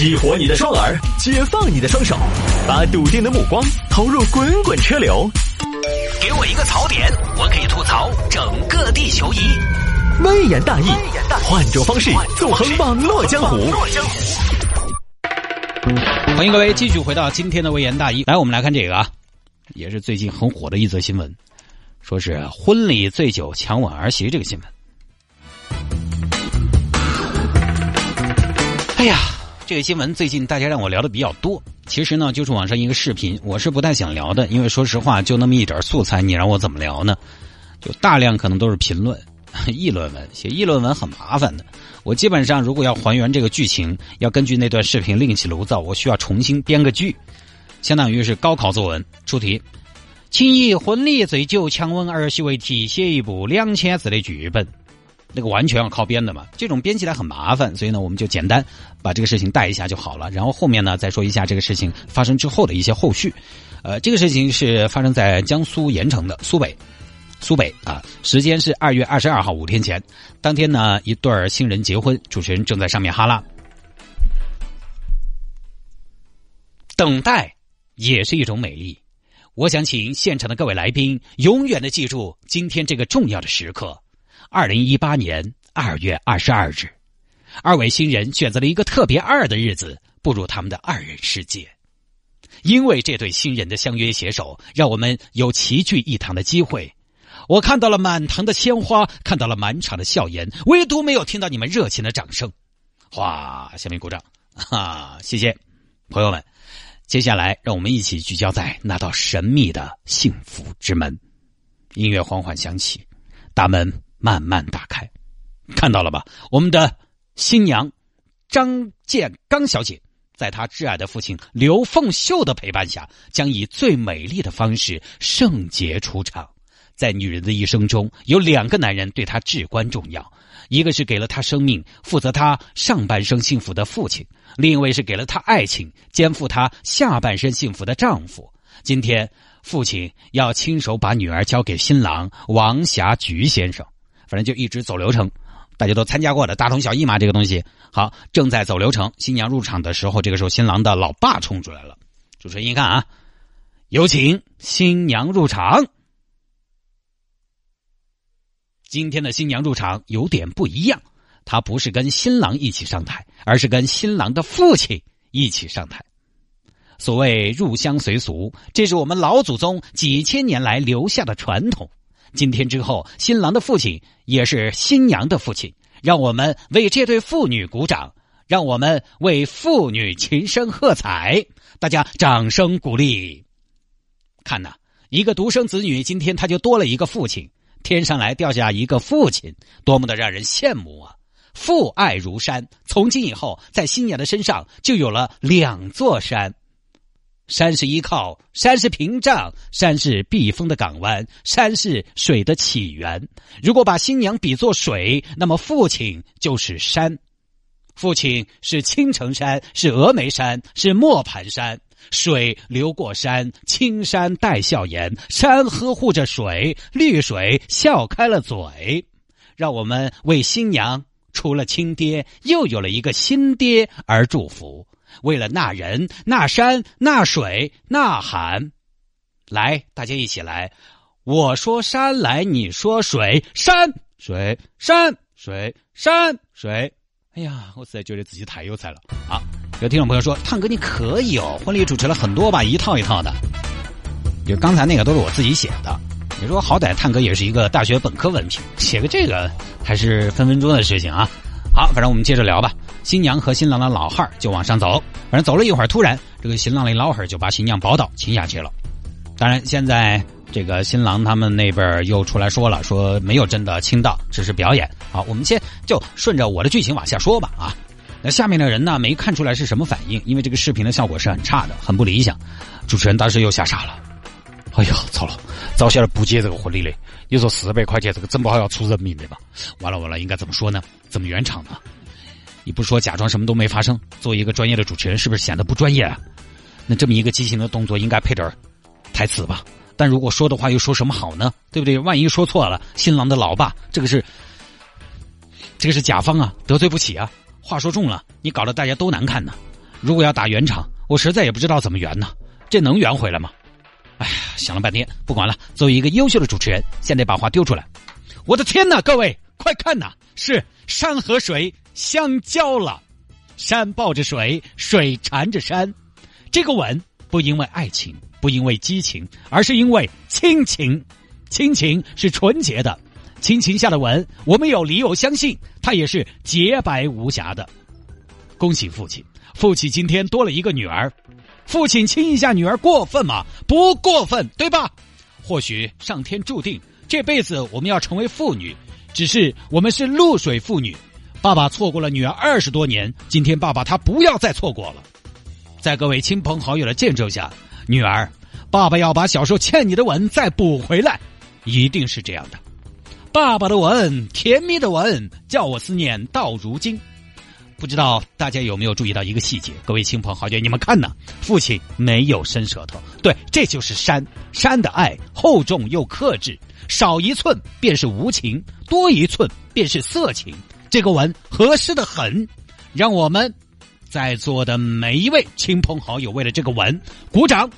激活你的双耳，解放你的双手，把笃定的目光投入滚滚车流。给我一个槽点，我可以吐槽整个地球仪。微言大义，换种方式纵横网络江湖。欢迎各位继续回到今天的微言大义。来，我们来看这个啊，也是最近很火的一则新闻，说是婚礼醉酒强吻儿媳这个新闻。哎呀，这个新闻最近大家让我聊的比较多。其实呢，就是网上一个视频，我是不太想聊的，因为说实话，就那么一点素材，你让我怎么聊呢？就大量可能都是评论、议论文，写议论文很麻烦的。我基本上如果要还原这个剧情，要根据那段视频另起炉灶，我需要重新编个剧，相当于是高考作文出题，请以婚礼醉酒强吻儿媳为题，写一部两千字的剧本。那个完全要靠编的嘛，这种编起来很麻烦，所以呢，我们就简单把这个事情带一下就好了。然后后面呢，再说一下这个事情发生之后的一些后续。呃，这个事情是发生在江苏盐城的苏北，苏北啊，时间是二月二十二号五天前。当天呢，一对新人结婚，主持人正在上面哈拉。等待也是一种美丽。我想请现场的各位来宾永远的记住今天这个重要的时刻。二零一八年二月二十二日，二位新人选择了一个特别二的日子步入他们的二人世界。因为这对新人的相约携手，让我们有齐聚一堂的机会。我看到了满堂的鲜花，看到了满场的笑颜，唯独没有听到你们热情的掌声。哇！下面鼓掌，哈，谢谢朋友们。接下来，让我们一起聚焦在那道神秘的幸福之门。音乐缓缓响起，大门。慢慢打开，看到了吧？我们的新娘张建刚小姐，在她挚爱的父亲刘凤秀的陪伴下，将以最美丽的方式圣洁出场。在女人的一生中，有两个男人对她至关重要：一个是给了她生命、负责她上半生幸福的父亲；另一位是给了她爱情、肩负她下半生幸福的丈夫。今天，父亲要亲手把女儿交给新郎王霞菊先生。反正就一直走流程，大家都参加过的，大同小异嘛。这个东西好，正在走流程。新娘入场的时候，这个时候新郎的老爸冲出来了。主持人一看啊，有请新娘入场。今天的新娘入场有点不一样，她不是跟新郎一起上台，而是跟新郎的父亲一起上台。所谓入乡随俗，这是我们老祖宗几千年来留下的传统。今天之后，新郎的父亲也是新娘的父亲，让我们为这对父女鼓掌，让我们为父女琴声喝彩，大家掌声鼓励。看呐，一个独生子女，今天他就多了一个父亲，天上来掉下一个父亲，多么的让人羡慕啊！父爱如山，从今以后，在新娘的身上就有了两座山。山是依靠，山是屏障，山是避风的港湾，山是水的起源。如果把新娘比作水，那么父亲就是山。父亲是青城山，是峨眉山，是磨盘山。水流过山，青山带笑颜，山呵护着水，绿水笑开了嘴。让我们为新娘除了亲爹，又有了一个新爹而祝福。为了那人、那山、那水呐喊，来，大家一起来！我说山来，你说水，山水山水山水。哎呀，我实在觉得自己太有才了。好，有听众朋友说，探哥你可以哦，婚礼主持了很多吧，一套一套的。就刚才那个都是我自己写的。你说好歹探哥也是一个大学本科文凭，写个这个还是分分钟的事情啊。好，反正我们接着聊吧。新娘和新郎的老汉儿就往上走，反正走了一会儿，突然这个新郎的老汉儿就把新娘抱倒亲下去了。当然，现在这个新郎他们那边又出来说了，说没有真的亲到，只是表演。好，我们先就顺着我的剧情往下说吧。啊，那下面的人呢没看出来是什么反应，因为这个视频的效果是很差的，很不理想。主持人当时又吓傻了。哎呀，糟了！早晓得不接这个婚礼嘞，你说四百块钱这个整不好要出人命的吧？完了完了，应该怎么说呢？怎么圆场呢？你不说假装什么都没发生，作为一个专业的主持人，是不是显得不专业啊？那这么一个畸形的动作，应该配点台词吧？但如果说的话，又说什么好呢？对不对？万一说错了，新郎的老爸，这个是，这个是甲方啊，得罪不起啊。话说重了，你搞得大家都难看呢。如果要打圆场，我实在也不知道怎么圆呢。这能圆回来吗？哎呀，想了半天，不管了。作为一个优秀的主持人，现在把话丢出来。我的天哪，各位快看呐，是山和水相交了，山抱着水，水缠着山。这个吻不因为爱情，不因为激情，而是因为亲情。亲情是纯洁的，亲情下的吻，我们有理由相信它也是洁白无瑕的。恭喜父亲，父亲今天多了一个女儿。父亲亲一下女儿过分吗？不过分，对吧？或许上天注定这辈子我们要成为妇女，只是我们是露水妇女。爸爸错过了女儿二十多年，今天爸爸他不要再错过了。在各位亲朋好友的见证下，女儿，爸爸要把小时候欠你的吻再补回来，一定是这样的。爸爸的吻，甜蜜的吻，叫我思念到如今。不知道大家有没有注意到一个细节？各位亲朋好友，你们看呢？父亲没有伸舌头，对，这就是山。山的爱厚重又克制，少一寸便是无情，多一寸便是色情。这个吻合适的很，让我们在座的每一位亲朋好友为了这个吻鼓掌。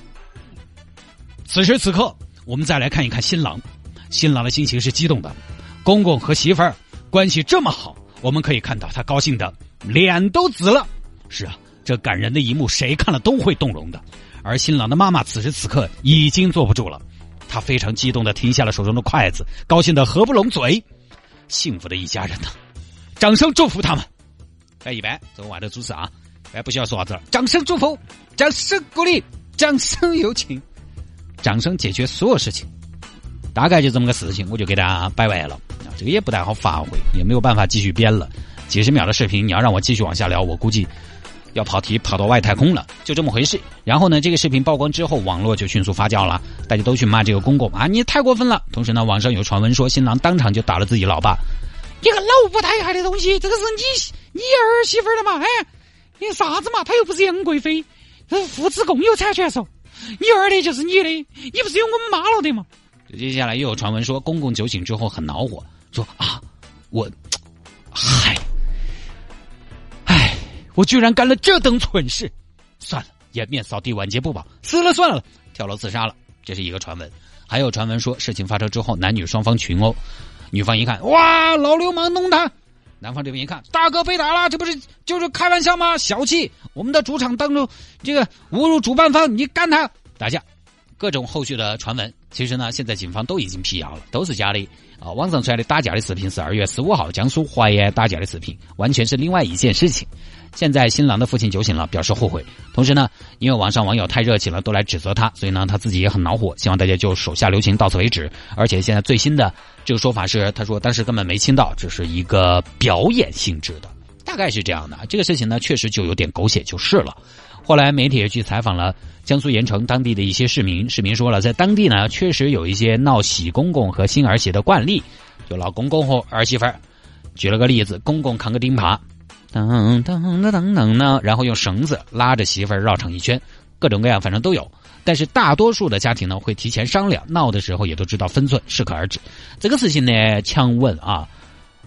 此时此刻，我们再来看一看新郎，新郎的心情是激动的，公公和媳妇儿关系这么好，我们可以看到他高兴的。脸都紫了，是啊，这感人的一幕，谁看了都会动容的。而新郎的妈妈此时此刻已经坐不住了，她非常激动的停下了手中的筷子，高兴的合不拢嘴。幸福的一家人呢，掌声祝福他们。哎，一般这个外头主持啊，哎，不需要说啥子了，掌声祝福，掌声鼓励，掌声有请，掌声解决所有事情。大概就这么个事情，我就给大家摆完了。啊，这个也不太好发挥，也没有办法继续编了。几十秒的视频，你要让我继续往下聊，我估计要跑题跑到外太空了，就这么回事。然后呢，这个视频曝光之后，网络就迅速发酵了，大家都去骂这个公公啊，你太过分了。同时呢，网上有传闻说新郎当场就打了自己老爸，你个老不太害的东西，这个是你你儿媳妇的嘛？哎，你啥子嘛？他又不是杨贵妃，这是父子共有产权噻，你儿的就是你的，你不是有我们妈了的吗？接下来又有传闻说公公酒醒之后很恼火，说啊，我，嗨。哎我居然干了这等蠢事，算了，颜面扫地，晚节不保，死了算了，跳楼自杀了。这是一个传闻，还有传闻说事情发生之后，男女双方群殴，女方一看，哇，老流氓弄他；男方这边一看，大哥被打了，这不是就是开玩笑吗？小气，我们的主场当中这个侮辱主办方，你干他，打架，各种后续的传闻，其实呢，现在警方都已经辟谣了，都是假的啊。网上出来的打架的视频是二月十五号江苏淮安打架的视频，完全是另外一件事情。现在新郎的父亲酒醒了，表示后悔。同时呢，因为网上网友太热情了，都来指责他，所以呢，他自己也很恼火，希望大家就手下留情，到此为止。而且现在最新的这个说法是，他说当时根本没亲到，只是一个表演性质的，大概是这样的。这个事情呢，确实就有点狗血，就是了。后来媒体也去采访了江苏盐城当地的一些市民，市民说了，在当地呢，确实有一些闹喜公公和新儿媳的惯例，就老公公和儿媳妇儿。举了个例子，公公扛个钉耙。噔噔噔噔噔呢，然后用绳子拉着媳妇儿绕场一圈，各种各样，反正都有。但是大多数的家庭呢，会提前商量，闹的时候也都知道分寸，适可而止。这个事情呢，强吻啊，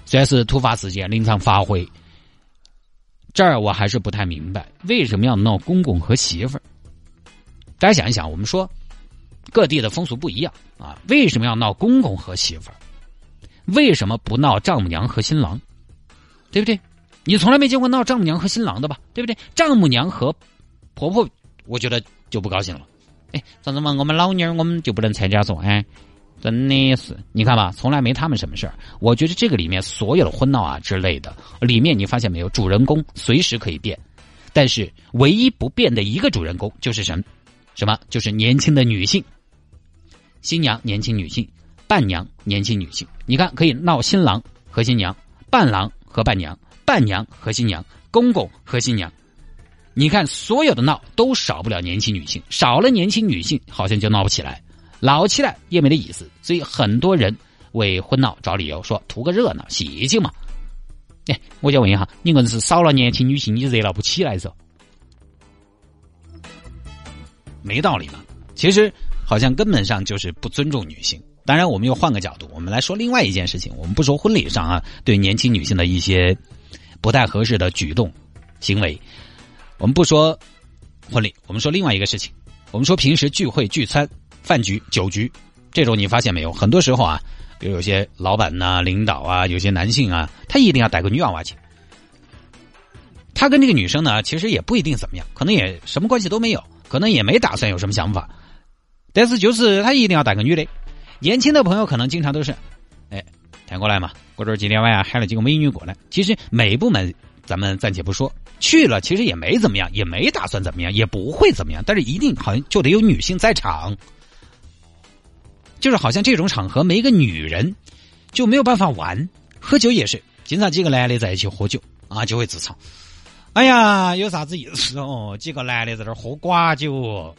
虽然是突发事件，临场发挥。这儿我还是不太明白，为什么要闹公公和媳妇儿？大家想一想，我们说各地的风俗不一样啊，为什么要闹公公和媳妇儿？为什么不闹丈母娘和新郎？对不对？你从来没见过闹丈母娘和新郎的吧？对不对？丈母娘和婆婆，我觉得就不高兴了。哎，咋子嘛？我们老妞儿我们就不能参加做？哎，真的是，你看吧，从来没他们什么事儿。我觉得这个里面所有的婚闹啊之类的，里面你发现没有？主人公随时可以变，但是唯一不变的一个主人公就是什么？什么？就是年轻的女性。新娘年轻女性，伴娘年轻女性。你看，可以闹新郎和新娘，伴郎和伴娘。伴娘和新娘，公公和新娘，你看所有的闹都少不了年轻女性，少了年轻女性，好像就闹不起来，老起来也没得意思。所以很多人为婚闹找理由，说图个热闹，喜庆嘛。哎，我就问一下，你硬是少了年轻女性，你热闹不起来噻？没道理嘛。其实好像根本上就是不尊重女性。当然，我们又换个角度，我们来说另外一件事情。我们不说婚礼上啊，对年轻女性的一些。不太合适的举动、行为，我们不说婚礼，我们说另外一个事情。我们说平时聚会、聚餐、饭局、酒局，这种你发现没有？很多时候啊，比如有些老板呐、领导啊，有些男性啊，他一定要带个女娃娃去。他跟这个女生呢，其实也不一定怎么样，可能也什么关系都没有，可能也没打算有什么想法。但是就是他一定要带个女的。年轻的朋友可能经常都是，哎，谈过来嘛，我这今天晚上喊了几个美女过来。其实美不美，咱们暂且不说，去了其实也没怎么样，也没打算怎么样，也不会怎么样。但是一定好像就得有女性在场，就是好像这种场合没个女人就没有办法玩。喝酒也是，经常几个男的在一起喝酒啊，就会自嘲。哎呀，有啥子意思哦？几个男的在这喝寡酒，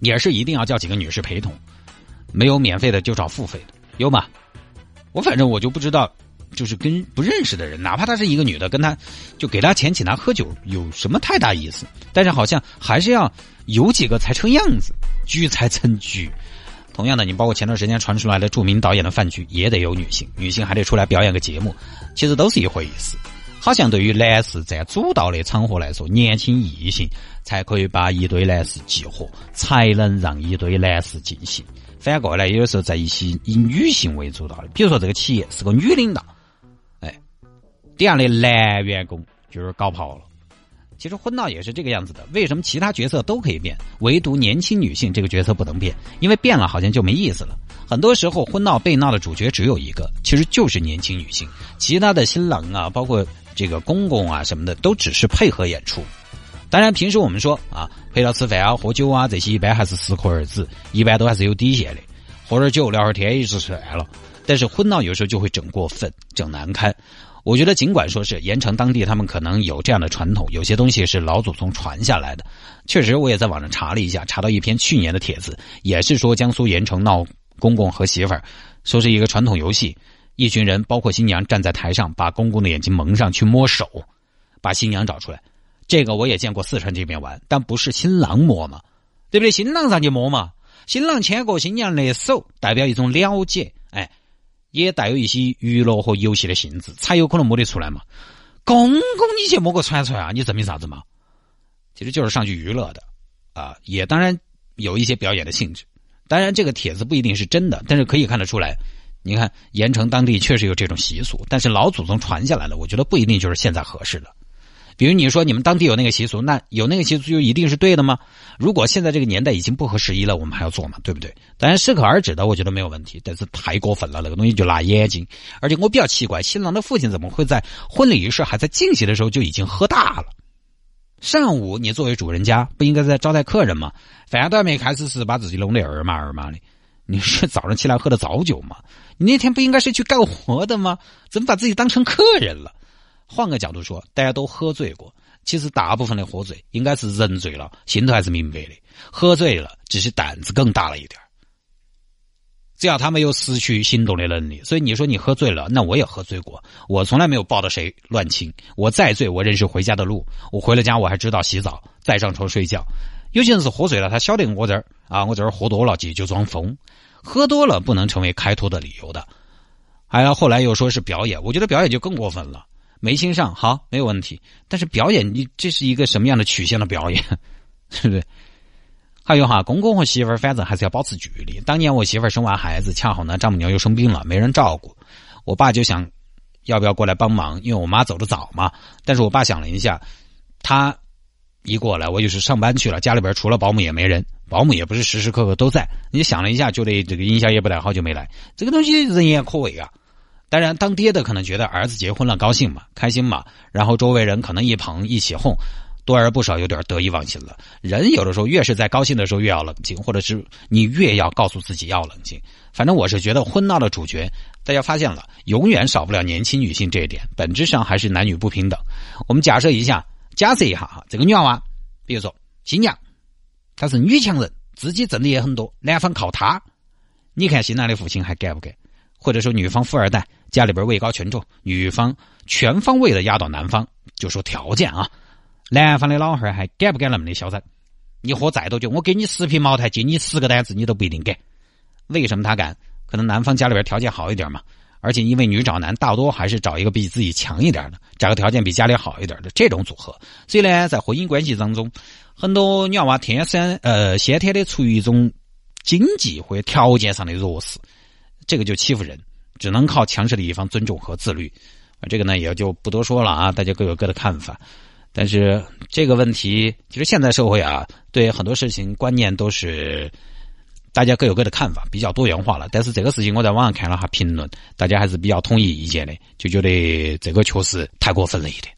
也是一定要叫几个女士陪同，没有免费的就找付费的，有吗？我反正我就不知道，就是跟不认识的人，哪怕她是一个女的，跟他就给他钱请他喝酒，有什么太大意思？但是好像还是要有几个才成样子，聚才成局。同样的，你包括前段时间传出来的著名导演的饭局，也得有女性，女性还得出来表演个节目，其实都是一回事。好像对于男士占主导的场合来说，年轻异性才可以把一堆男士激活，才能让一堆男士进行。反过来，有的时候在一些以女性为主导的，比如说这个企业是个女领导，底下的男员工就是搞跑了。其实婚闹也是这个样子的。为什么其他角色都可以变，唯独年轻女性这个角色不能变？因为变了好像就没意思了。很多时候，婚闹被闹的主角只有一个，其实就是年轻女性，其他的新郎啊，包括。这个公公啊什么的都只是配合演出，当然平时我们说啊陪到吃饭啊喝酒啊这些一般还是适可而止，一般都还是有底线的，喝点酒聊会儿天也就算了。但是婚闹有时候就会整过分，整难堪。我觉得尽管说是盐城当地他们可能有这样的传统，有些东西是老祖宗传下来的。确实我也在网上查了一下，查到一篇去年的帖子，也是说江苏盐城闹公公和媳妇儿，说是一个传统游戏。一群人，包括新娘，站在台上，把公公的眼睛蒙上去摸手，把新娘找出来。这个我也见过四川这边玩，但不是新郎摸嘛，对不对？新郎上去摸嘛，新郎牵过新娘的手，代表一种了解，哎，也带有一些娱乐和游戏的性质，才有可能摸得出来嘛。公公，你去摸个串串啊？你证明啥子嘛？其实就是上去娱乐的，啊，也当然有一些表演的性质。当然，这个帖子不一定是真的，但是可以看得出来。你看，盐城当地确实有这种习俗，但是老祖宗传下来的，我觉得不一定就是现在合适的。比如你说你们当地有那个习俗，那有那个习俗就一定是对的吗？如果现在这个年代已经不合时宜了，我们还要做吗？对不对？当然适可而止的，我觉得没有问题。但是太过分了，那个东西就辣眼睛。而且我比较奇怪，新郎的父亲怎么会在婚礼仪式还在进行的时候就已经喝大了？上午你作为主人家不应该在招待客人吗？饭都还没开始时把自己弄得二麻二麻的。你是早上起来喝的早酒吗？你那天不应该是去干活的吗？怎么把自己当成客人了？换个角度说，大家都喝醉过，其实大部分的喝醉应该是人醉了，心头还是明白的。喝醉了只是胆子更大了一点只要他没有失去行动的能力，所以你说你喝醉了，那我也喝醉过，我从来没有抱着谁乱亲。我再醉，我认识回家的路，我回了家我还知道洗澡，再上床睡觉。有些人是喝醉了，他晓得我这儿啊，我这儿喝多了，就就装疯。喝多了不能成为开脱的理由的。还有后来又说是表演，我觉得表演就更过分了。没欣赏好没有问题，但是表演你这是一个什么样的曲线的表演，对不对？还有哈，公公和媳妇儿反正还是要保持距离。当年我媳妇儿生完孩子，恰好呢丈母娘又生病了，没人照顾，我爸就想要不要过来帮忙，因为我妈走的早嘛。但是我爸想了一下，他。一过来，我就是上班去了，家里边除了保姆也没人，保姆也不是时时刻刻都在。你想了一下，觉得这个音响也不太好，就没来。这个东西人言可畏啊。当然，当爹的可能觉得儿子结婚了高兴嘛，开心嘛，然后周围人可能一捧一起哄，多而不少有点得意忘形了。人有的时候越是在高兴的时候越要冷静，或者是你越要告诉自己要冷静。反正我是觉得婚闹的主角，大家发现了，永远少不了年轻女性这一点，本质上还是男女不平等。我们假设一下。假设一下哈，这个女娃娃，比如说新娘，她是女强人，自己挣的也很多，男方靠她。你看新郎的父亲还给不给？或者说女方富二代，家里边位高权重，女方全方位的压倒男方，就说条件啊，男方的老汉儿还敢不敢那么的嚣张？你喝再多酒，我给你十瓶茅台，敬你十个单子，你都不一定给。为什么他敢？可能男方家里边条件好一点嘛，而且因为女找男大多还是找一个比自己强一点的，找个条件比家里好一点的这种组合。所以呢，在婚姻关系当中，很多女娃天生呃先天的处于一种经济或条件上的弱势，这个就欺负人，只能靠强势的一方尊重和自律。啊，这个呢也就不多说了啊，大家各有各的看法。但是这个问题，其实现在社会啊，对很多事情观念都是。大家各有各的看法，比较多元化了。但是这个事情我在网上看了下评论，大家还是比较统一意见的，就觉得这个确实太过分了一点。